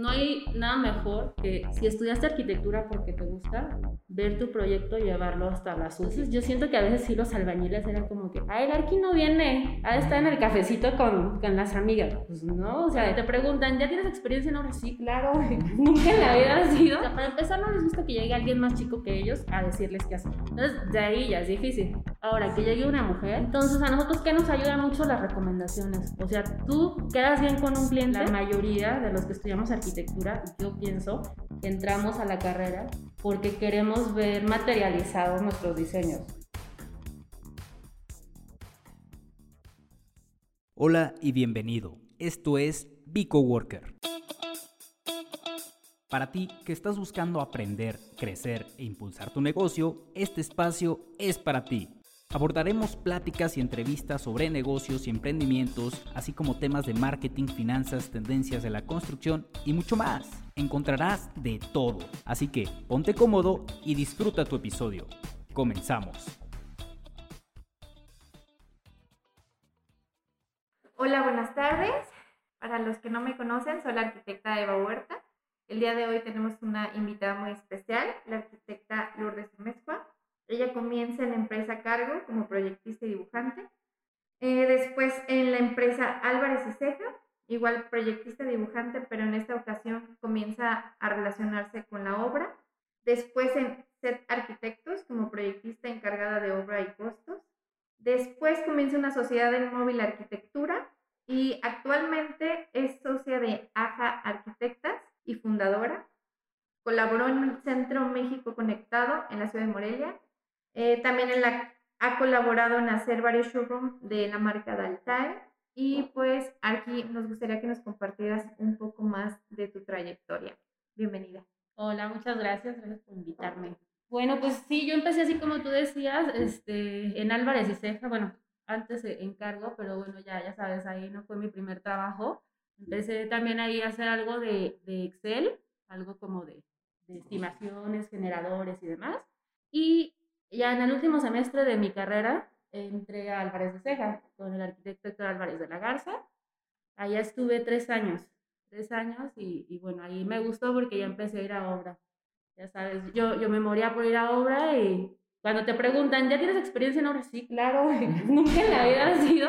no hay nada mejor que si estudiaste arquitectura porque te gusta, ver tu proyecto y llevarlo hasta las UCIs. Yo siento que a veces sí los albañiles eran como que, ah, el arqui no viene, ah, está en el cafecito con, con las amigas. Pues no, o sea, te preguntan, ¿ya tienes experiencia en obra? Sí, claro, nunca en la vida ha sido. O sea, para empezar, no les gusta que llegue alguien más chico que ellos a decirles qué hacer. Entonces, de ahí ya es difícil. Ahora, que llegue una mujer, entonces a nosotros, ¿qué nos ayuda mucho? Las recomendaciones. O sea, tú quedas bien con un cliente, la mayoría de los que estudiamos arquitectura, yo pienso que entramos a la carrera porque queremos ver materializados nuestros diseños. Hola y bienvenido. Esto es Bico Worker. Para ti que estás buscando aprender, crecer e impulsar tu negocio, este espacio es para ti. Abordaremos pláticas y entrevistas sobre negocios y emprendimientos, así como temas de marketing, finanzas, tendencias de la construcción y mucho más. Encontrarás de todo, así que ponte cómodo y disfruta tu episodio. Comenzamos. Hola, buenas tardes. Para los que no me conocen, soy la arquitecta Eva Huerta. El día de hoy tenemos una invitada muy especial, la arquitecta Lourdes Mezcua. Ella comienza en la empresa Cargo como proyectista y dibujante. Eh, después en la empresa Álvarez y Ceja, igual proyectista dibujante, pero en esta ocasión comienza a relacionarse con la obra. Después en Set Arquitectos como proyectista encargada de obra y costos. Después comienza una sociedad en móvil arquitectura y actualmente es socia de AJA Arquitectas y fundadora. Colaboró en el Centro México Conectado en la ciudad de Morelia eh, también en la, ha colaborado en hacer varios showrooms de la marca Daltae. Y pues aquí nos gustaría que nos compartieras un poco más de tu trayectoria. Bienvenida. Hola, muchas gracias, gracias por invitarme. Bueno, pues sí, yo empecé así como tú decías, este, en Álvarez y Ceja, bueno, antes en cargo, pero bueno, ya, ya sabes, ahí no fue mi primer trabajo. Empecé también ahí a hacer algo de, de Excel, algo como de, de estimaciones, generadores y demás. Y ya en el último semestre de mi carrera entré a Álvarez de Ceja con el arquitecto Héctor Álvarez de la Garza. Allá estuve tres años, tres años y, y, bueno, ahí me gustó porque ya empecé a ir a obra. Ya sabes, yo, yo me moría por ir a obra y cuando te preguntan, ¿ya tienes experiencia en obra? Sí, claro, nunca en la vida ha sido.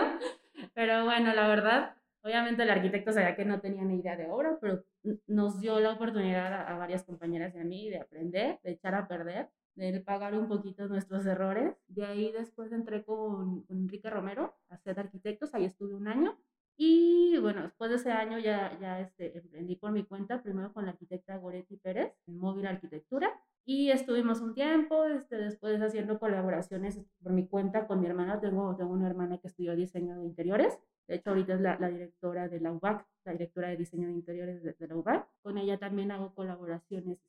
Pero bueno, la verdad, obviamente el arquitecto sabía que no tenía ni idea de obra, pero nos dio la oportunidad a, a varias compañeras a mí de aprender, de echar a perder de pagar un poquito nuestros errores. De ahí después entré con, con Enrique Romero a ser arquitectos, ahí estuve un año. Y bueno, después de ese año ya, ya este, emprendí por mi cuenta, primero con la arquitecta Goretti Pérez en Móvil Arquitectura. Y estuvimos un tiempo, este, después haciendo colaboraciones por mi cuenta con mi hermana. Tengo, tengo una hermana que estudió diseño de interiores. De hecho, ahorita es la, la directora de la UBAC, la directora de diseño de interiores de, de la UBAC. Con ella también hago colaboraciones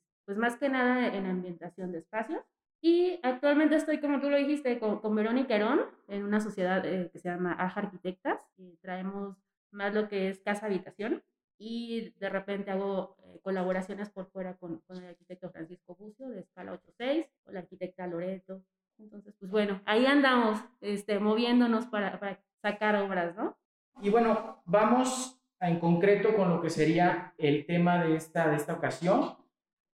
más que nada en ambientación de espacios. Y actualmente estoy, como tú lo dijiste, con, con Verónica Herón en una sociedad eh, que se llama Aja Arquitectas y traemos más lo que es casa habitación y de repente hago eh, colaboraciones por fuera con, con, el arquitecto Francisco Bucio de escala 86 o la arquitecta Loreto. Entonces, pues bueno, ahí andamos este, moviéndonos para, para sacar obras, ¿no? Y bueno, vamos en concreto con lo que sería el tema de esta, de esta ocasión,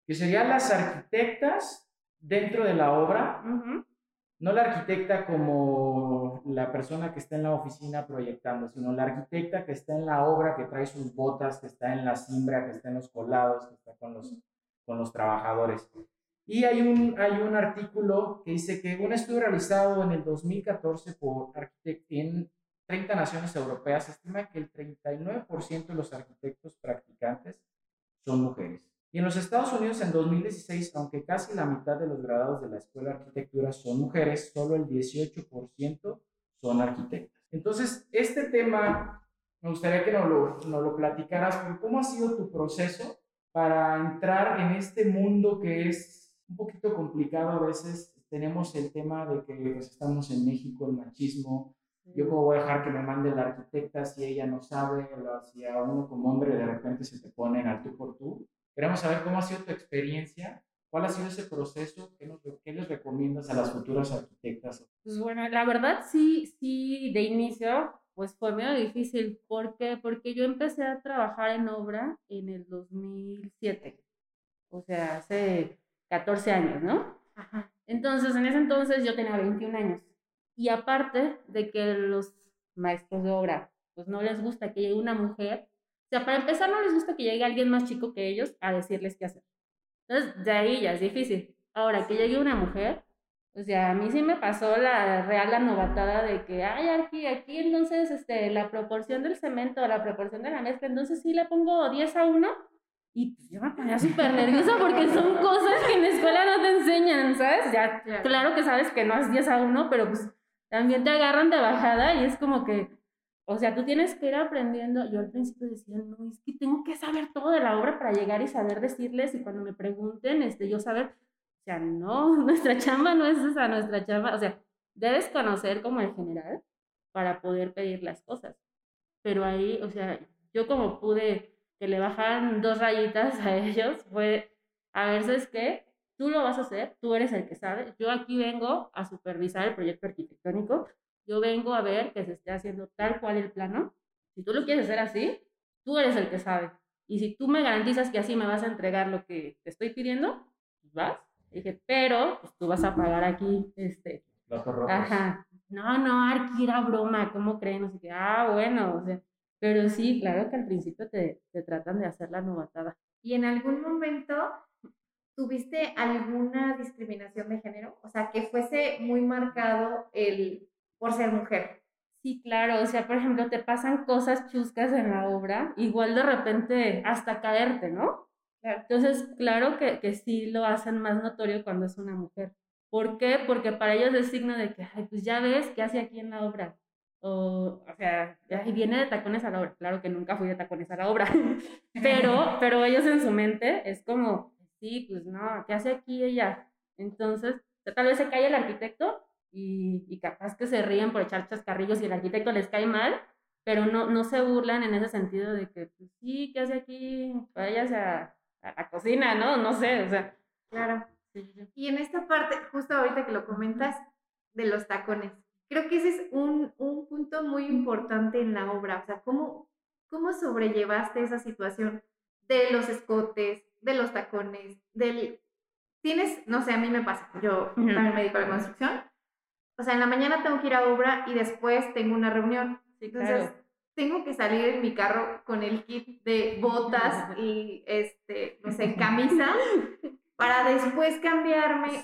que serían las arquitectas dentro de la obra, no la arquitecta como la persona que está en la oficina proyectando, sino la arquitecta que está en la obra, que trae sus botas, que está en la simbra, que está en los colados, que está con los, con los trabajadores. Y hay un, hay un artículo que dice que un estudio realizado en el 2014 por en 30 naciones europeas estima que el 39% de los arquitectos practicantes son mujeres. Y en los Estados Unidos en 2016, aunque casi la mitad de los graduados de la Escuela de Arquitectura son mujeres, solo el 18% son arquitectas. Entonces, este tema me gustaría que nos lo, nos lo platicaras, ¿cómo ha sido tu proceso para entrar en este mundo que es un poquito complicado a veces? Tenemos el tema de que pues, estamos en México, el machismo, yo cómo voy a dejar que me mande la arquitecta si ella no sabe, si a uno como hombre de repente se te pone al tú por tú. Queremos saber cómo ha sido tu experiencia, cuál ha sido ese proceso, qué, nos, qué les recomiendas a las futuras arquitectas. Pues bueno, la verdad sí, sí, de inicio, pues fue medio difícil. ¿Por qué? Porque yo empecé a trabajar en obra en el 2007. O sea, hace 14 años, ¿no? Ajá. Entonces, en ese entonces yo tenía 21 años. Y aparte de que los maestros de obra, pues no les gusta que llegue una mujer, o sea, para empezar no les gusta que llegue alguien más chico que ellos a decirles qué hacer. Entonces, de ahí ya es difícil. Ahora, que llegue una mujer, o sea, a mí sí me pasó la real la novatada de que, ay, aquí, aquí, entonces, este, la proporción del cemento, la proporción de la mezcla, entonces sí le pongo 10 a 1 y pues yo me ponía súper nerviosa porque son cosas que en la escuela no te enseñan, ¿sabes? Ya, claro que sabes que no es 10 a 1, pero pues también te agarran de bajada y es como que, o sea, tú tienes que ir aprendiendo. Yo al principio decía, no, es que tengo que saber todo de la obra para llegar y saber decirles y cuando me pregunten, este, yo saber, o sea, no, nuestra chamba no es esa, nuestra chamba, o sea, debes conocer como el general para poder pedir las cosas. Pero ahí, o sea, yo como pude que le bajaran dos rayitas a ellos fue, a ver, ¿sabes qué? Tú lo vas a hacer, tú eres el que sabe. Yo aquí vengo a supervisar el proyecto arquitectónico, yo vengo a ver que se esté haciendo tal cual el plano. Si tú lo quieres hacer así, tú eres el que sabe. Y si tú me garantizas que así me vas a entregar lo que te estoy pidiendo, pues vas. dije, pero pues tú vas a pagar aquí, este... Ajá. No, no, Arqui era broma, ¿cómo creen? No sé qué. Ah, bueno, o sea, pero sí, claro que al principio te, te tratan de hacer la novatada. ¿Y en algún momento tuviste alguna discriminación de género? O sea, que fuese muy marcado el por ser mujer. Sí, claro, o sea, por ejemplo, te pasan cosas chuscas en la obra, igual de repente hasta caerte, ¿no? Entonces, claro que, que sí lo hacen más notorio cuando es una mujer. ¿Por qué? Porque para ellos es signo de que, ay, pues ya ves qué hace aquí en la obra. O, o sea, y viene de tacones a la obra. Claro que nunca fui de tacones a la obra, pero, pero ellos en su mente es como, sí, pues no, ¿qué hace aquí ella? Entonces, tal vez se cae el arquitecto y, y capaz que se ríen por echar chascarrillos y el arquitecto les cae mal, pero no, no se burlan en ese sentido de que, pues sí, ¿qué hace aquí? Vayas a, a la cocina, ¿no? No sé, o sea. Claro. Y en esta parte, justo ahorita que lo comentas, de los tacones, creo que ese es un, un punto muy importante en la obra, o sea, ¿cómo, cómo sobrellevaste esa situación de los escotes, de los tacones, del... Tienes, no sé, a mí me pasa, yo también me dedico a la construcción, o sea, en la mañana tengo que ir a obra y después tengo una reunión. Entonces, tengo que salir en mi carro con el kit de botas y, este, no sé, camisa para después cambiarme.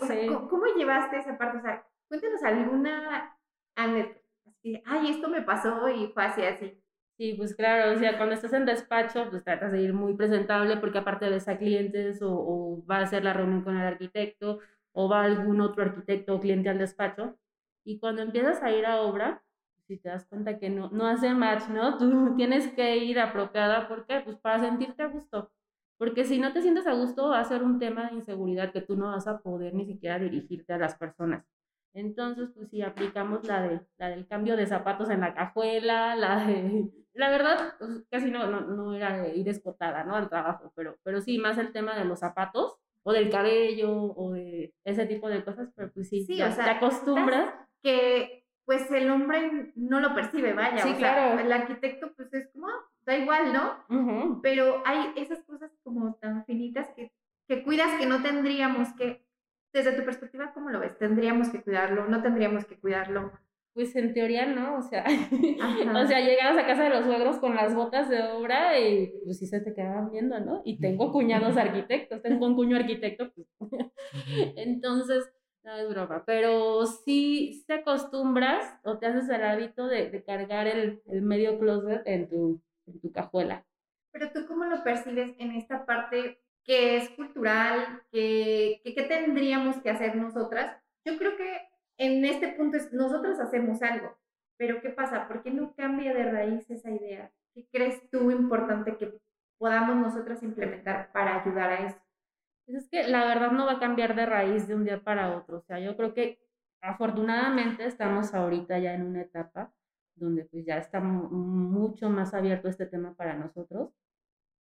¿cómo, llevaste esa parte? O sea, cuéntanos alguna Así, ay, esto me pasó y fue así, así. Sí, pues claro, o sea, cuando estás en despacho, pues tratas de ir muy presentable porque aparte ves a clientes o, o va a hacer la reunión con el arquitecto o va algún otro arquitecto o cliente al despacho. Y cuando empiezas a ir a obra, si te das cuenta que no, no hace match, ¿no? Tú tienes que ir apropiada, ¿por qué? Pues para sentirte a gusto. Porque si no te sientes a gusto, va a ser un tema de inseguridad que tú no vas a poder ni siquiera dirigirte a las personas. Entonces, pues sí, aplicamos la, de, la del cambio de zapatos en la cajuela, la de... La verdad, pues, casi no, no, no era ir escotada, ¿no? Al trabajo, pero, pero sí, más el tema de los zapatos, o del cabello, o de ese tipo de cosas, pero pues sí, sí o sea, te acostumbras. Que pues el hombre no lo percibe, vaya. Sí, claro. el arquitecto pues es como, ah, da igual, ¿no? Pero hay esas cosas como tan finitas que, que cuidas que no tendríamos que desde tu perspectiva, ¿cómo lo ves? ¿Tendríamos que cuidarlo? ¿No tendríamos que cuidarlo? Pues en teoría no, o sea, o sea, llegabas a casa de los suegros con las botas de obra y pues sí se te quedaban viendo, ¿no? Y tengo cuñados arquitectos, tengo un cuño arquitecto, pues. Entonces, no es broma, pero sí te acostumbras o te haces el hábito de, cargar el, medio closet en tu, cajuela. Pero tú cómo lo percibes en esta parte que es cultural, que, que, tendríamos que hacer nosotras. Yo creo que en este punto es, nosotros hacemos algo, pero ¿qué pasa? ¿Por qué no cambia de raíz esa idea? ¿Qué crees tú importante que podamos nosotras implementar para ayudar a eso? Pues es que la verdad no va a cambiar de raíz de un día para otro. O sea, yo creo que afortunadamente estamos ahorita ya en una etapa donde pues ya está mucho más abierto este tema para nosotros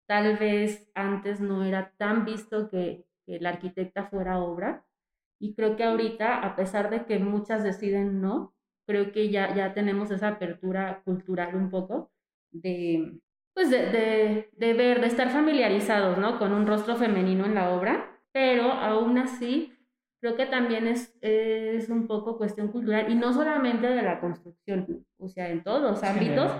Tal vez antes no era tan visto que, que la arquitecta fuera obra y creo que ahorita, a pesar de que muchas deciden no, creo que ya, ya tenemos esa apertura cultural un poco de, pues de, de, ver, de estar familiarizados, ¿no? Con un rostro femenino en la obra, pero aún así creo que también es, es un poco cuestión cultural y no solamente de la construcción, o sea, en todos los ámbitos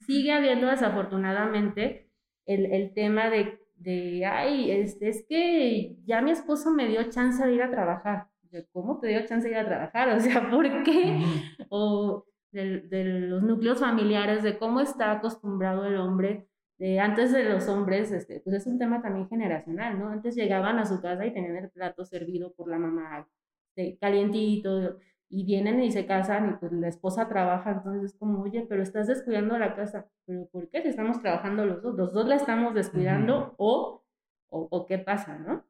sigue habiendo desafortunadamente el, el tema de, de ay, es, es que ya mi esposo me dio chance de ir a trabajar. ¿Cómo te dio chance de ir a trabajar? O sea, ¿por qué? O de, de, los núcleos familiares, de cómo está acostumbrado el hombre. De antes de los hombres, este, pues es un tema también generacional, ¿no? Antes llegaban a su casa y tenían el plato servido por la mamá, de, calientito, y vienen y se casan y pues la esposa trabaja, entonces es como, oye, pero estás descuidando la casa, pero ¿por qué? Si estamos trabajando los dos, los dos la estamos descuidando o, o, o, qué pasa, ¿no?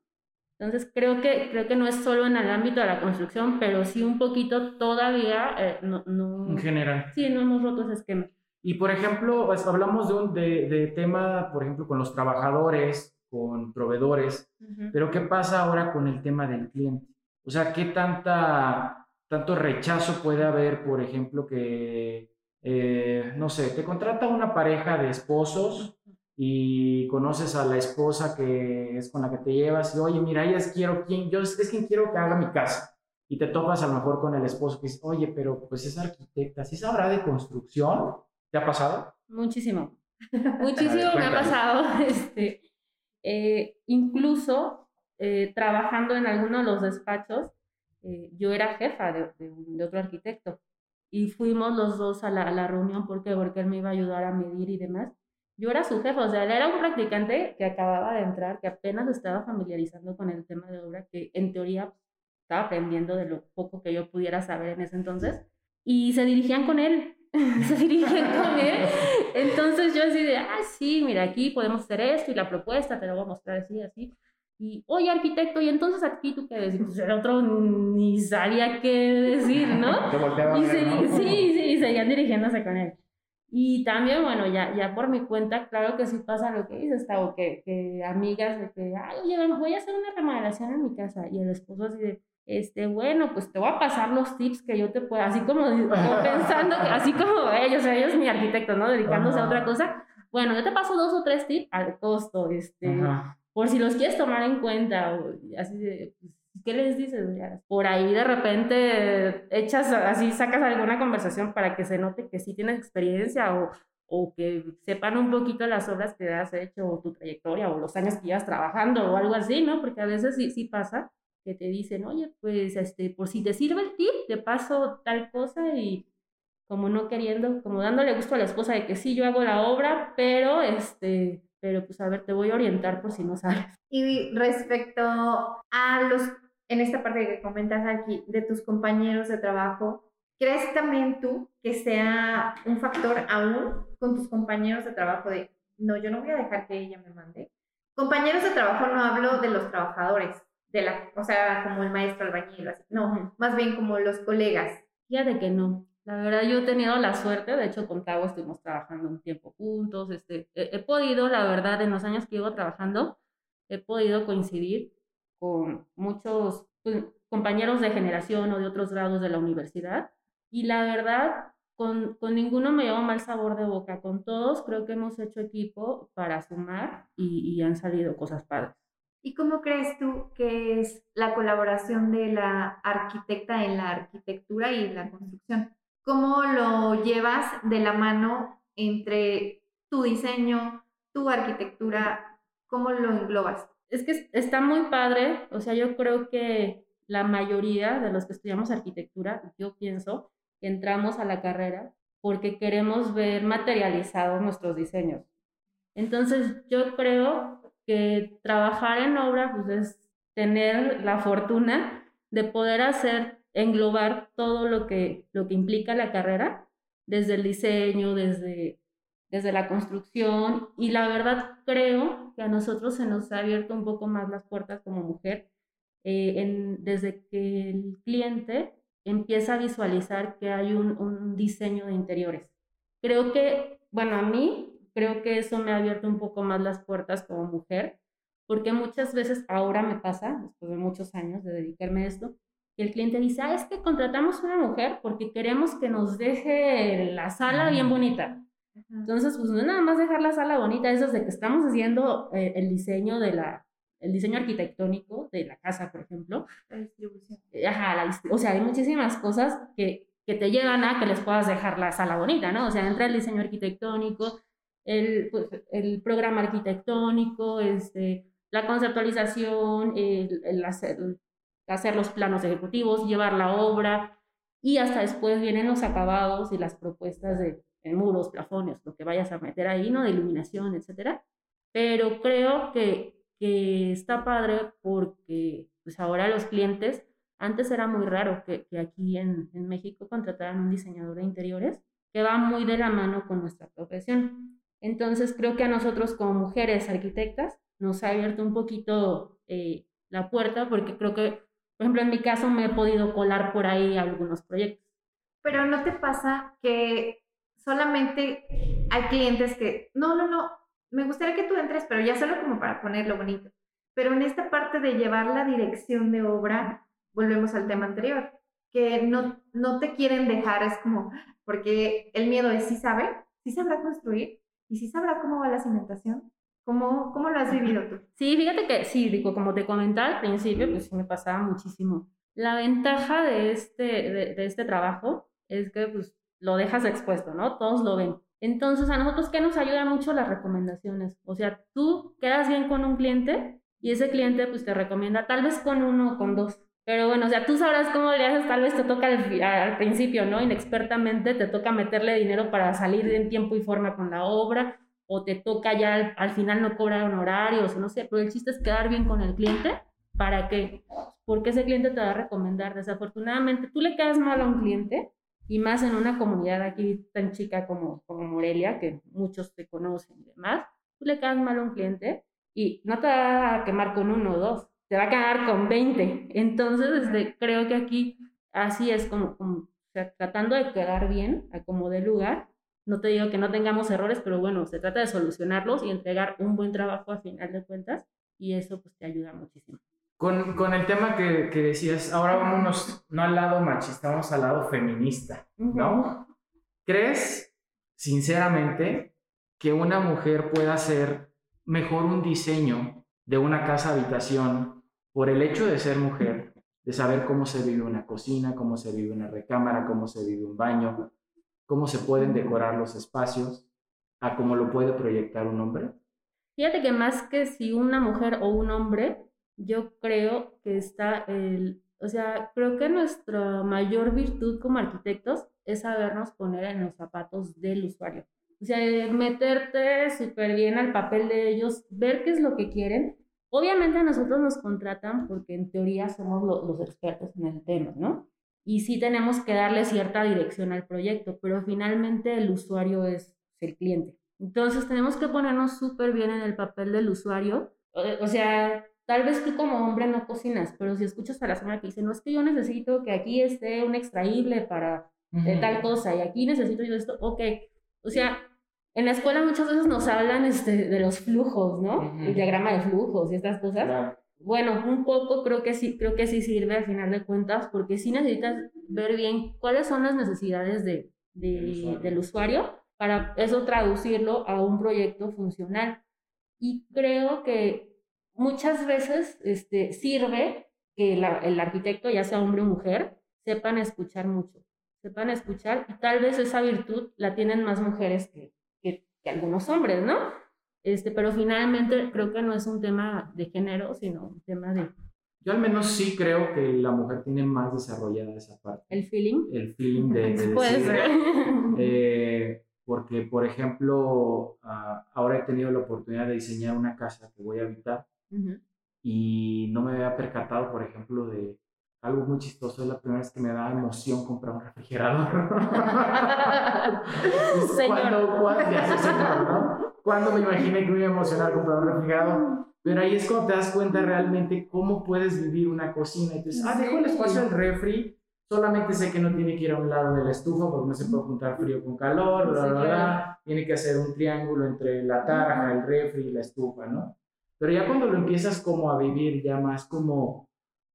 Entonces creo que, creo que no es solo en el ámbito de la construcción, pero sí un poquito todavía, eh, no, no, En general. Sí, no hemos roto ese esquema. Y por ejemplo, pues, hablamos de un de, de, tema, por ejemplo, con los trabajadores, con proveedores, uh -huh. pero ¿qué pasa ahora con el tema del cliente? O sea, ¿qué tanta, tanto rechazo puede haber, por ejemplo, que, eh, no sé, te contrata una pareja de esposos y conoces a la esposa que es con la que te llevas y, oye, mira, ella es, quiero, quien, yo es quien quiero que haga mi casa. Y te topas a lo mejor con el esposo que dice, oye, pero pues es arquitecta, ¿sí sabrá de construcción? ¿Te ha pasado? Muchísimo. Muchísimo me ha pasado. Este, eh, incluso eh, trabajando en alguno de los despachos, eh, yo era jefa de, de, de, otro arquitecto y fuimos los dos a la, a la reunión porque, porque él me iba a ayudar a medir y demás. Yo era su jefa, o sea, él era un practicante que acababa de entrar, que apenas estaba familiarizando con el tema de obra, que en teoría estaba aprendiendo de lo poco que yo pudiera saber en ese entonces, y se dirigían con él, se dirigían con él. Entonces yo así de, ah, sí, mira, aquí podemos hacer esto y la propuesta, te lo voy a mostrar así, así. Y, oye, arquitecto, y entonces aquí tú qué decís, pues el otro ni sabía qué decir, ¿no? y se, ¿no? Sí, sí, seguían dirigiéndose con él. Y también, bueno, ya, ya por mi cuenta, claro que sí pasa lo que dices, o que, que amigas de que, ay, oye, voy a hacer una remodelación en mi casa. Y el esposo así de, este, bueno, pues te voy a pasar los tips que yo te pueda, así como, como pensando, que, así como ellos, ellos mi arquitecto, ¿no? Dedicándose Ajá. a otra cosa. Bueno, yo te paso dos o tres tips al costo, este, Ajá. por si los quieres tomar en cuenta, o así de, pues, ¿qué les dices? Por ahí de repente echas, así sacas alguna conversación para que se note que sí tienes experiencia o, o que sepan un poquito las obras que has hecho o tu trayectoria o los años que llevas trabajando o algo así, ¿no? Porque a veces sí, sí pasa que te dicen, oye, pues, este, por si te sirve el tip, te paso tal cosa y como no queriendo, como dándole gusto a la esposa de que sí, yo hago la obra, pero, este, pero pues a ver, te voy a orientar por si no sabes. Y respecto a los, en esta parte que comentas aquí, de tus compañeros de trabajo, ¿crees también tú que sea un factor aún con tus compañeros de trabajo de, no, yo no voy a dejar que ella me mande? Compañeros de trabajo no hablo de los trabajadores, de la, o sea, como el maestro albañil, así, no, más bien como los colegas. Fíjate que no. La verdad, yo he tenido la suerte, de hecho, con Tavo estuvimos trabajando un tiempo juntos. Este, he, he, podido, la verdad, en los años que llevo trabajando, he podido coincidir con muchos pues, compañeros de generación o de otros grados de la universidad. Y la verdad, con, con ninguno me llevo mal sabor de boca. Con todos creo que hemos hecho equipo para sumar y, y han salido cosas padres. ¿Y cómo crees tú que es la colaboración de la arquitecta en la arquitectura y en la construcción? ¿Cómo lo llevas de la mano entre tu diseño, tu arquitectura? ¿Cómo lo englobas? Es que está muy padre, o sea, yo creo que la mayoría de los que estudiamos arquitectura, yo pienso, entramos a la carrera porque queremos ver materializados nuestros diseños. Entonces, yo creo que trabajar en obra pues, es tener la fortuna de poder hacer englobar todo lo que, lo que implica la carrera, desde el diseño, desde, desde la construcción, y la verdad creo que a nosotros se nos ha abierto un poco más las puertas como mujer, eh, en, desde que el cliente empieza a visualizar que hay un, un diseño de interiores. Creo que, bueno, a mí creo que eso me ha abierto un poco más las puertas como mujer, porque muchas veces ahora me pasa, después de muchos años de dedicarme a esto, el cliente dice, ah, es que contratamos una mujer porque queremos que nos deje la sala bien bonita. Entonces, pues no es nada más dejar la sala bonita, eso es de que estamos haciendo eh, el diseño de la, el diseño arquitectónico de la casa, por ejemplo. La distribución. Eh, Ajá, la dist- o sea, hay muchísimas cosas que, que te llevan a que les puedas dejar la sala bonita, ¿no? O sea, entra el diseño arquitectónico, el, pues, el programa arquitectónico, este, la conceptualización, el, el hacer, hacer los planos ejecutivos, llevar la obra y hasta después vienen los acabados y las propuestas de, de muros, plafones, lo que vayas a meter ahí, ¿no? De iluminación, etcétera. Pero creo que, que está padre porque pues ahora los clientes, antes era muy raro que, que aquí en, en México contrataran un diseñador de interiores que va muy de la mano con nuestra profesión. Entonces creo que a nosotros como mujeres arquitectas nos ha abierto un poquito eh, la puerta porque creo que, por ejemplo, en mi caso me he podido colar por ahí algunos proyectos. Pero ¿no te pasa que solamente hay clientes que, no, no, no, me gustaría que tú entres, pero ya solo como para ponerlo bonito. Pero en esta parte de llevar la dirección de obra, volvemos al tema anterior, que no, no te quieren dejar, es como, porque el miedo es, ¿sí sabe? ¿Sí sabrá construir? ¿Y sí sabrá cómo va la cimentación? ¿Cómo, cómo lo has vivido tú? Sí, fíjate que sí, digo, como te comentaba al principio, pues sí me pasaba muchísimo. La ventaja de este, de, de este trabajo es que pues lo dejas expuesto, ¿no? Todos lo ven. Entonces, a nosotros, ¿qué nos ayuda mucho? Las recomendaciones. O sea, tú quedas bien con un cliente y ese cliente pues te recomienda tal vez con uno o con dos. Pero bueno, o sea, tú sabrás cómo le haces, tal vez te toca al, principio, ¿no? Inexpertamente te toca meterle dinero para salir en tiempo y forma con la obra o te toca ya al, al final no cobrar honorarios o no sé, pero el chiste es quedar bien con el cliente para que, porque ese cliente te va a recomendar. Desafortunadamente, tú le quedas mal a un cliente y más en una comunidad aquí tan chica como, como Morelia, que muchos te conocen y demás, tú le quedas mal a un cliente y no te va a quemar con uno o dos, te va a quedar con 20. Entonces, este, creo que aquí así es como, como o sea, tratando de quedar bien a como de lugar. No te digo que no tengamos errores, pero bueno, se trata de solucionarlos y entregar un buen trabajo a final de cuentas y eso pues te ayuda muchísimo. Con, con el tema que, que decías, ahora vámonos no al lado machista, vamos al lado feminista, ¿no? ¿Crees, sinceramente, que una mujer pueda hacer mejor un diseño de una casa habitación por el hecho de ser mujer, de saber cómo se vive una cocina, cómo se vive una recámara, cómo se vive un baño, cómo se pueden decorar los espacios, a cómo lo puede proyectar un hombre? Fíjate que más que si una mujer o un hombre, yo creo que está el, o sea, creo que nuestra mayor virtud como arquitectos es sabernos poner en los zapatos del usuario. O sea, meterte súper bien al papel de ellos, ver qué es lo que quieren. Obviamente a nosotros nos contratan porque en teoría somos lo, los expertos en el tema, ¿no? Y sí tenemos que darle cierta dirección al proyecto, pero finalmente el usuario es el cliente. Entonces tenemos que ponernos súper bien en el papel del usuario. O, o sea, Tal vez tú como hombre no cocinas, pero si escuchas a la señora que dice, no es que yo necesito que aquí esté un extraíble para de tal cosa y aquí necesito yo esto, ok. O sea, en la escuela muchas veces nos hablan este, de los flujos, ¿no? Ujú. El diagrama de flujos y estas cosas. Claro. Bueno, un poco creo que sí, creo que sí sirve al final de cuentas, porque sí necesitas ver bien cuáles son las necesidades de, de- usuario. del usuario para eso traducirlo a un proyecto funcional. Y creo que muchas veces este, sirve que la- el arquitecto, ya sea hombre o mujer, sepan escuchar mucho, sepan escuchar y tal vez esa virtud la tienen más mujeres que, que, que algunos hombres, ¿no? Este, pero finalmente creo que no es un tema de género, sino un tema de Yo al menos sí creo que la mujer tiene más desarrollada esa parte. el feeling. El feeling de, de Puede decir, ser. eh, porque, por ejemplo, ah, ahora he tenido la oportunidad de diseñar una casa que voy a habitar Ujú. y no me había percatado, por ejemplo, de algo muy chistoso. Es la primera vez que me da emoción comprar un refrigerador. Cuando, cuando, ya señor, ¿no? Cuando me imaginé que me iba a emocionar comprar un refrigerador. Pero ahí es cuando te das cuenta realmente cómo puedes vivir una cocina. Y dices, ah, dejo el espacio del refri. Solamente sé que no tiene que ir a un lado de la estufa porque no se puede juntar frío con calor, bla, bla, bla. Tiene que hacer un triángulo entre la tarja, el refri y la estufa, ¿no? Pero ya cuando lo empiezas como a vivir ya más como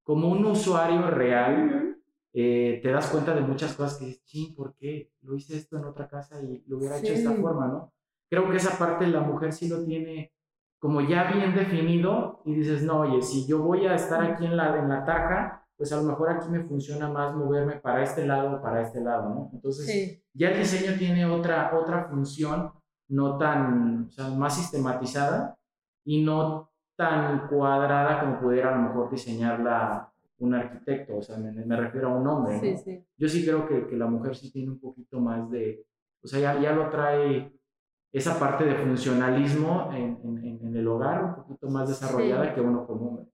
como un usuario real, eh, te das cuenta de muchas cosas que dices, ching, ¿por qué lo hice esto en otra casa y lo hubiera hecho de esta forma, no? Creo que esa parte la mujer sí lo tiene como ya bien definido y dices, no, oye, si yo voy a estar aquí en la, en la taja, pues a lo mejor aquí me funciona más moverme para este lado o para este lado, ¿no? Entonces, ya el diseño tiene otra, otra función no tan, o sea, más sistematizada y no tan cuadrada como pudiera a lo mejor diseñarla un arquitecto, o sea, me, refiero a un hombre. Sí, sí. Yo sí creo que, que, la mujer sí tiene un poquito más de, o sea, ya, ya lo trae esa parte de funcionalismo en, en, en el hogar un poquito más desarrollada que uno como hombre.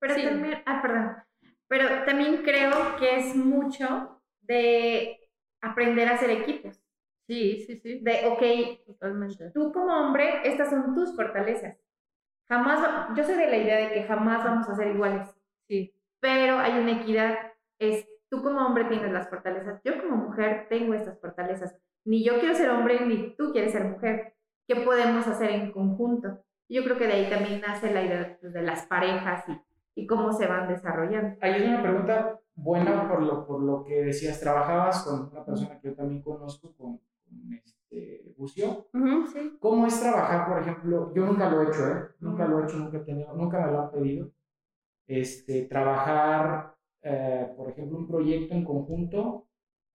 Pero también, ah, perdón, pero también creo que es mucho de aprender a hacer equipos. Sí, sí, sí. De, ok, Totalmente. tú como hombre, estas son tus fortalezas. Jamás, yo soy de la idea de que jamás vamos a ser iguales. Sí. Pero hay una equidad. Es, tú como hombre tienes las fortalezas, yo como mujer tengo estas fortalezas. Ni yo quiero ser hombre, ni tú quieres ser mujer. ¿Qué podemos hacer en conjunto? Yo creo que de ahí también nace la idea de las parejas y, y cómo se van desarrollando. Hay una pregunta buena por lo, por lo que decías. Trabajabas con una persona que yo también conozco, con este, Bucio. ¿Cómo es trabajar, por ejemplo? Yo nunca lo he hecho, ¿eh? Nunca lo he hecho, nunca, he tenido, nunca me lo han pedido. Este, trabajar, eh, por ejemplo, un proyecto en conjunto,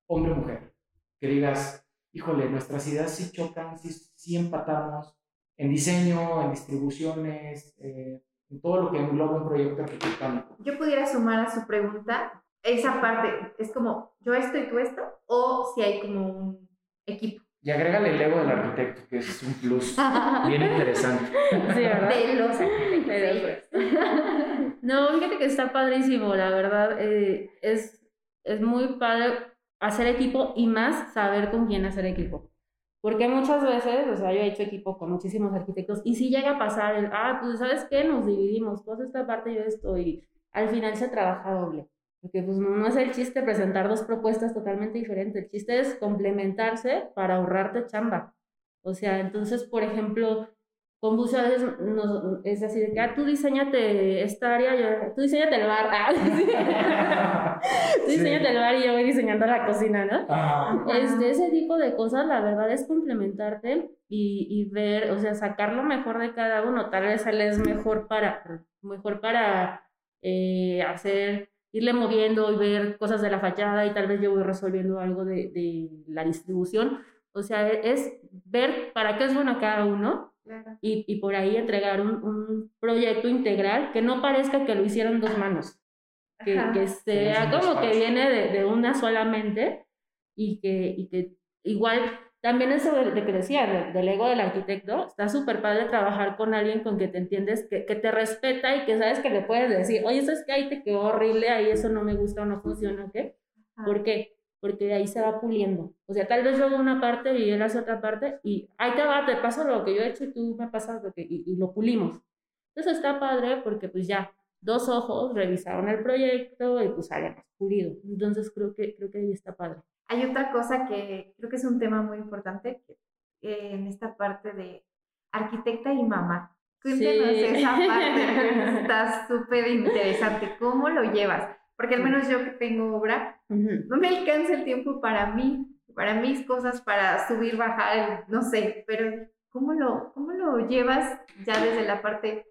hombre-mujer. Que digas, híjole, nuestras ideas sí chocan, sí, sí empatamos en diseño, en distribuciones, eh, en todo lo que engloba un proyecto arquitectónico. Yo pudiera sumar a su pregunta esa parte, es como yo esto y tú esto, o si hay como un equipo. Y agrégale el ego del arquitecto, que es un plus bien interesante. Sí, ¿verdad? De los arquitectos. No, fíjate que está padrísimo, la verdad. Eh, es, es muy padre hacer equipo y más saber con quién hacer equipo. Porque muchas veces, o sea, yo he hecho equipo con muchísimos arquitectos y si llega a pasar el, ah, pues, ¿sabes qué? Nos dividimos, tú esta parte, yo estoy. Al final se trabaja doble. Porque pues no, es el chiste presentar dos propuestas totalmente diferentes, el chiste es complementarse para ahorrarte chamba. O sea, entonces, por ejemplo, con Bucio a veces es así de que, ah, tú diseñate esta área, yo, tú diseñate el bar, ah, tú diseñate el bar y yo voy diseñando la cocina, ¿no? Es de ese tipo de cosas, la verdad es complementarte y, y ver, o sea, sacar lo mejor de cada uno. Tal vez él es mejor para, mejor para eh, hacer irle moviendo y ver cosas de la fachada y tal vez yo voy resolviendo algo de, de la distribución. O sea, es ver para qué es bueno cada uno y, y, por ahí entregar un, un, proyecto integral que no parezca que lo hicieron dos manos, que, que sea como que viene de, de, una solamente y que, y que igual también eso de, que decía, del ego del arquitecto, está súper padre trabajar con alguien con que te entiendes, que, que, te respeta y que sabes que le puedes decir, oye, eso es que ahí te quedó horrible, ahí eso no me gusta o no funciona, ¿qué? ¿Por qué? Porque de ahí se va puliendo. O sea, tal vez yo hago una parte y él hace otra parte y ahí te va, te paso lo que yo he hecho y tú me pasas lo que, y, y lo pulimos. Entonces está padre porque pues ya, dos ojos revisaron el proyecto y pues sale más pulido. Entonces creo que, creo que ahí está padre. Hay otra cosa que creo que es un tema muy importante eh, en esta parte de arquitecta y mamá. Cuéntanos esa parte, está súper interesante. ¿Cómo lo llevas? Porque al menos yo que tengo obra, no me alcanza el tiempo para mí, para mis cosas, para subir, bajar, no sé, pero ¿cómo lo, cómo lo llevas ya desde la parte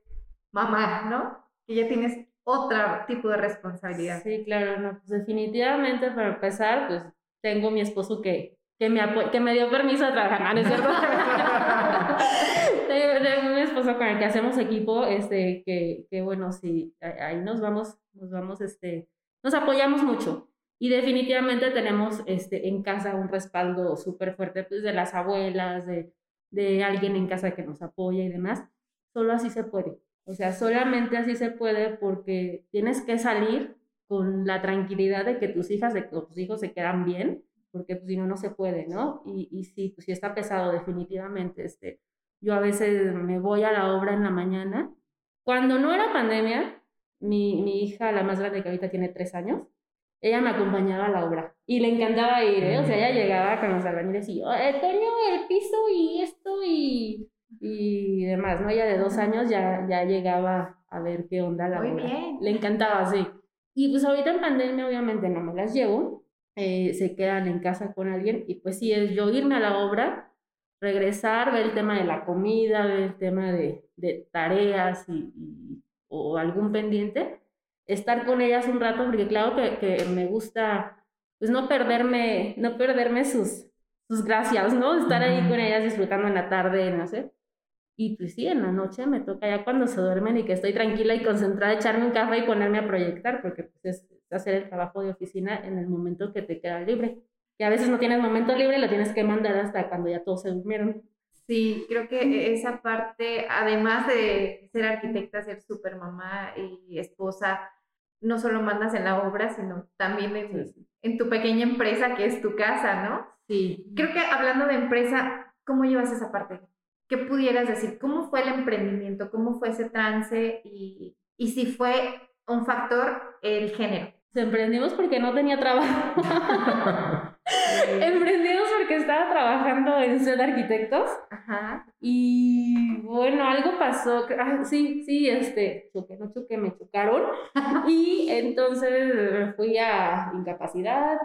mamá, ¿no? Que ya tienes otro tipo de responsabilidad. Sí, claro, no, pues definitivamente para empezar, pues tengo mi esposo que, que, me, que me dio permiso de trabajar, ¿no es cierto? tengo, mi esposo con el que hacemos equipo, este, que, que bueno, sí, ahí nos vamos, nos vamos, este, nos apoyamos mucho. Y definitivamente tenemos este, en casa un respaldo súper fuerte pues, de las abuelas, de, de alguien en casa que nos apoya y demás. Solo así se puede. O sea, solamente así se puede porque tienes que salir con la tranquilidad de que tus hijas, de que tus hijos se quedan bien, porque pues, si no, no se puede, ¿no? Y, y sí, pues sí está pesado definitivamente. Este, yo a veces me voy a la obra en la mañana. Cuando no era pandemia, mi, mi hija, la más grande que ahorita tiene tres años, ella me acompañaba a la obra y le encantaba ir, ¿eh? O sea, ella llegaba con los albañiles y, oh, Toño, el piso y esto y, y demás, ¿no? Ella de dos años ya, ya llegaba a ver qué onda la Muy obra. Bien. Le encantaba, sí. Y pues ahorita en pandemia obviamente no me las llevo, eh, se quedan en casa con alguien y pues sí es yo irme a la obra, regresar, ver el tema de la comida, ver el tema de, de tareas y, o algún pendiente, estar con ellas un rato porque claro que, que me gusta pues no perderme, no perderme sus, sus gracias, ¿no? Estar ahí con ellas disfrutando en la tarde, no sé. Y pues sí, en la noche me toca ya cuando se duermen y que estoy tranquila y concentrada, echarme un café y ponerme a proyectar, porque pues es hacer el trabajo de oficina en el momento que te queda libre. Que a veces no tienes momento libre, lo tienes que mandar hasta cuando ya todos se durmieron. Sí, creo que esa parte, además de ser arquitecta, ser super mamá y esposa, no solo mandas en la obra, sino también en, en tu pequeña empresa que es tu casa, ¿no? Sí. Creo que hablando de empresa, ¿cómo llevas esa parte? ¿Qué pudieras decir? ¿Cómo fue el emprendimiento? ¿Cómo fue ese trance? Y, y si fue un factor el género. Emprendimos porque no tenía trabajo. Emprendimos porque estaba trabajando en ser arquitectos. Ajá. Y bueno, algo pasó. Ah, sí, sí, este, choqué, no choqué, me chocaron. y entonces fui a incapacidad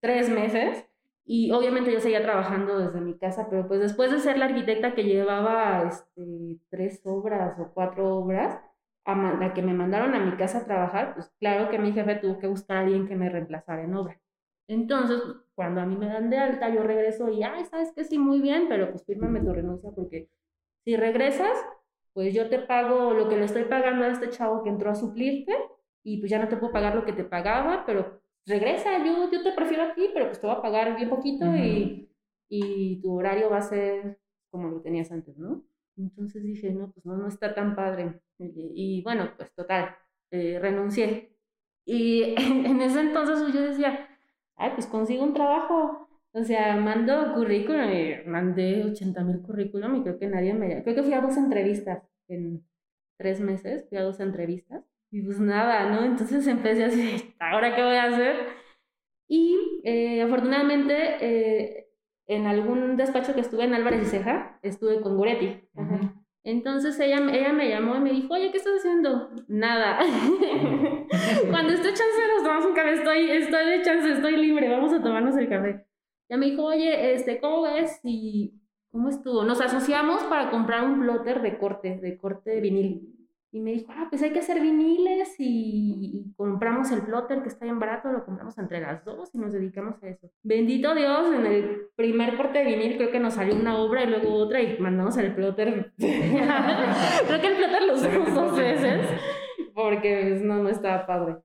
tres meses. Y obviamente yo seguía trabajando desde mi casa, pero pues después de ser la arquitecta que llevaba este, tres obras o cuatro obras, a la que me mandaron a mi casa a trabajar, pues claro que mi jefe tuvo que buscar a alguien que me reemplazara en obra. Entonces, cuando a mí me dan de alta, yo regreso y, ay, sabes que sí, muy bien, pero pues fírmame tu renuncia porque si regresas, pues yo te pago lo que le estoy pagando a este chavo que entró a suplirte y pues ya no te puedo pagar lo que te pagaba, pero regresa, yo, yo te prefiero aquí, pero pues te voy a pagar bien poquito y, y tu horario va a ser como lo tenías antes, ¿no? Entonces dije, no, pues no, no está tan padre. Y, bueno, pues total, eh, renuncié. Y en, ese entonces pues, yo decía, ay, pues consigo un trabajo. O sea, mando currículum y mandé 80 mil currículum y creo que nadie me... Creo que fui a dos entrevistas en tres meses, fui a dos entrevistas y pues nada, ¿no? Entonces empecé así, ¿ahora qué voy a hacer? Y eh, afortunadamente eh, en algún despacho que estuve en Álvarez y Ceja, estuve con Goretti. Entonces ella, ella me llamó y me dijo, oye, ¿qué estás haciendo? Nada. Cuando esté chance nos tomamos un café, estoy, estoy de chance, estoy libre, vamos a tomarnos el café. Ya me dijo, oye, este, ¿cómo ves? Y, ¿cómo estuvo? Nos asociamos para comprar un plotter de corte, de corte de vinil. Y me dijo, ah, pues hay que hacer viniles y, compramos el plotter que está bien barato, lo compramos entre las dos y nos dedicamos a eso. Bendito Dios, en el primer corte de vinil creo que nos salió una obra y luego otra y mandamos el plotter. creo que el plotter lo usamos dos veces porque pues, no, no estaba padre.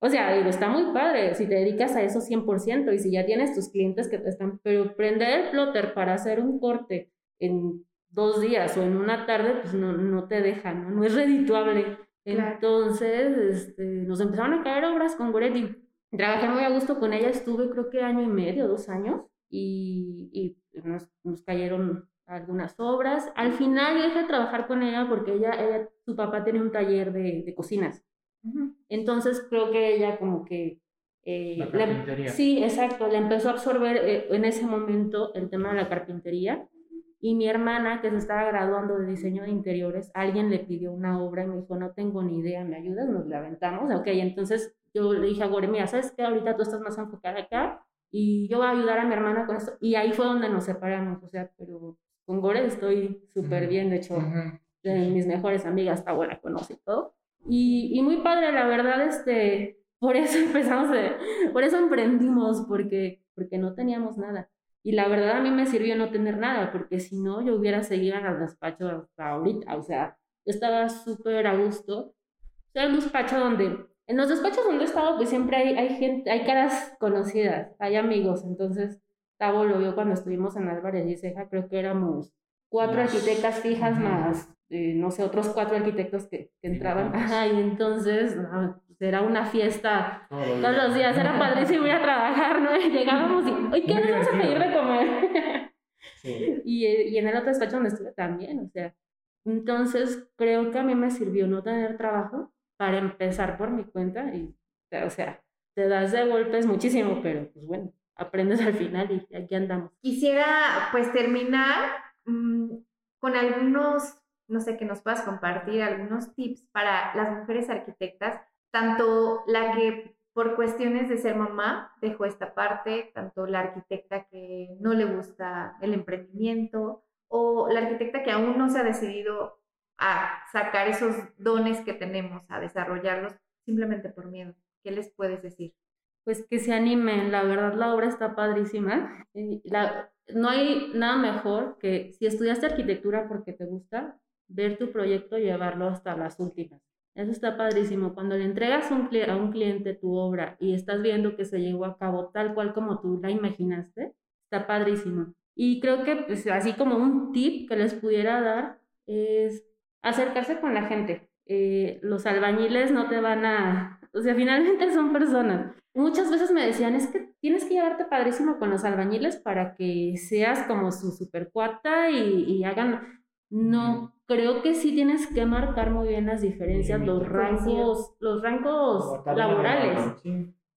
O sea, digo, está muy padre si te dedicas a eso 100% y si ya tienes tus clientes que te están, pero prender el plotter para hacer un corte en dos días o en una tarde, pues no, no te dejan, ¿no? no es redituable. Entonces, este, nos empezaron a caer obras con Goretti. Trabajé muy a gusto con ella, estuve creo que año y medio, dos años, y, y nos, nos, cayeron algunas obras. Al final dejé de trabajar con ella porque ella, ella su papá tenía un taller de, de cocinas. Entonces creo que ella como que... Eh, la sí, exacto, le empezó a absorber eh, en ese momento el tema de la carpintería y mi hermana, que se estaba graduando de diseño de interiores, alguien le pidió una obra y me dijo, no tengo ni idea, ¿me ayudas? Nos la aventamos. Ok, entonces yo le dije a Gore, mira, ¿sabes qué? Ahorita tú estás más enfocada acá y yo voy a ayudar a mi hermana con esto. Y ahí fue donde nos separamos, o sea, pero con Gore estoy súper bien, de hecho, de mis mejores amigas, está buena, conoce todo. Y, y muy padre, la verdad, este, por eso empezamos, de, por eso emprendimos, porque, porque no teníamos nada. Y la verdad a mí me sirvió no tener nada, porque si no, yo hubiera seguido en el despacho hasta ahorita. O sea, yo estaba súper a gusto. Sea, un despacho donde, en los despachos donde he estado, pues siempre hay, hay gente, hay caras conocidas, hay amigos. Entonces, Tavo lo vio cuando estuvimos en Álvarez y Ceja, creo que éramos cuatro arquitectas fijas más, eh, no sé, otros cuatro arquitectos que, que entraban. Ajá, y entonces, era una fiesta todos los días, era padrísimo ir a trabajar, ¿no? Llegábamos y, hoy ¿qué nos vamos a pedir de comer? Y, y en el otro despacho donde estuve también, o sea, entonces creo que a mí me sirvió no tener trabajo para empezar por mi cuenta y, o sea, te das de golpes muchísimo, pero pues bueno, aprendes al final y aquí andamos. Quisiera pues terminar mmm, con algunos, no sé, que nos puedas compartir algunos tips para las mujeres arquitectas tanto la que por cuestiones de ser mamá dejó esta parte, tanto la arquitecta que no le gusta el emprendimiento o la arquitecta que aún no se ha decidido a sacar esos dones que tenemos, a desarrollarlos simplemente por miedo. ¿Qué les puedes decir? Pues que se animen, la verdad la obra está padrísima. No hay nada mejor que si estudiaste arquitectura porque te gusta, ver tu proyecto y llevarlo hasta las últimas. Eso está padrísimo. Cuando le entregas un, a un cliente tu obra y estás viendo que se llevó a cabo tal cual como tú la imaginaste, está padrísimo. Y creo que pues, así como un tip que les pudiera dar es acercarse con la gente. Eh, los albañiles no te van a, o sea, finalmente son personas. Muchas veces me decían, es que tienes que llevarte padrísimo con los albañiles para que seas como su super cuata y, y hagan... No, creo que sí tienes que marcar muy bien las diferencias, los rangos, los rangos laborales.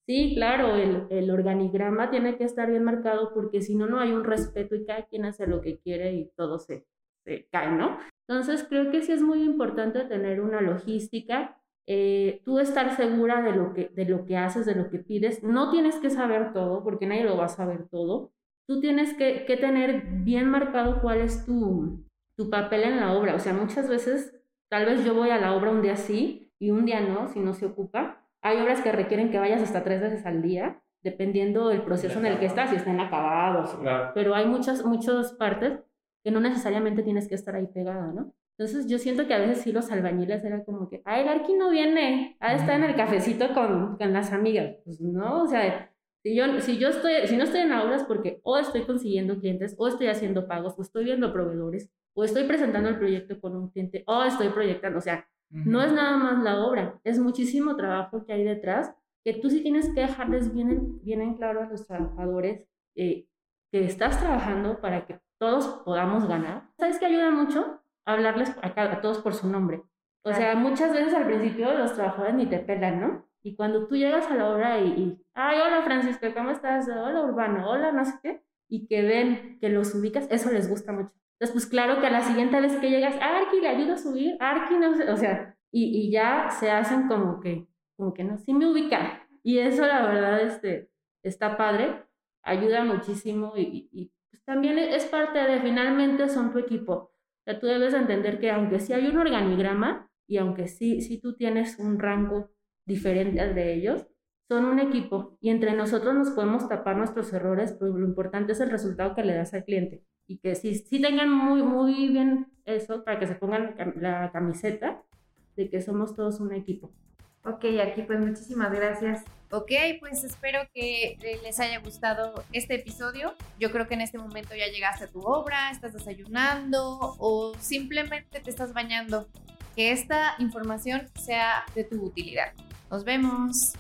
Sí, claro, el, el, organigrama tiene que estar bien marcado porque si no, no hay un respeto y cada quien hace lo que quiere y todo se, se cae, ¿no? Entonces, creo que sí es muy importante tener una logística, eh, tú estar segura de lo, que, de lo que haces, de lo que pides. No tienes que saber todo, porque nadie lo va a saber todo. Tú tienes que, que tener bien marcado cuál es tu, tu papel en la obra. O sea, muchas veces, tal vez yo voy a la obra un día sí y un día no, si no se ocupa. Hay obras que requieren que vayas hasta tres veces al día, dependiendo del proceso en el que estás, si están acabados. Pero hay muchas, muchas partes que no necesariamente tienes que estar ahí pegada, ¿no? Entonces yo siento que a veces sí los albañiles eran como que, ay, el arqui no viene, ha de estar en el cafecito con, con las amigas. Pues no, o sea, si yo, si yo estoy, si no estoy en obras porque o estoy consiguiendo clientes, o estoy haciendo pagos, o estoy viendo proveedores, o estoy presentando el proyecto con un cliente, o estoy proyectando, o sea, no es nada más la obra, es muchísimo trabajo que hay detrás, que tú sí tienes que dejarles bien, bien en claro a los trabajadores eh, que estás trabajando para que todos podamos ganar. ¿Sabes qué ayuda mucho? Hablarles a, a todos por su nombre. O sea, muchas veces al principio los trabajadores ni te pelan, ¿no? Y cuando tú llegas a la obra y, y, ay, hola Francisco, ¿cómo estás? Hola Urbano, hola no sé qué, y que ven que los ubicas, eso les gusta mucho. Entonces, pues claro que a la siguiente vez que llegas, Arki, le ayudo a subir, Arki, no sé, o sea, y, y, ya se hacen como que, como que no, sí me ubica. Y eso la verdad este, está padre, ayuda muchísimo y, y pues también es parte de, finalmente son tu equipo. O sea, tú debes entender que aunque sí hay un organigrama y aunque sí, sí tú tienes un rango diferente al de ellos, son un equipo y entre nosotros nos podemos tapar nuestros errores, pero lo importante es el resultado que le das al cliente y que sí, sí tengan muy, muy bien eso para que se pongan la camiseta de que somos todos un equipo. Ok, aquí pues muchísimas gracias. Ok, pues espero que les haya gustado este episodio. Yo creo que en este momento ya llegaste a tu obra, estás desayunando o simplemente te estás bañando. Que esta información sea de tu utilidad. Nos vemos.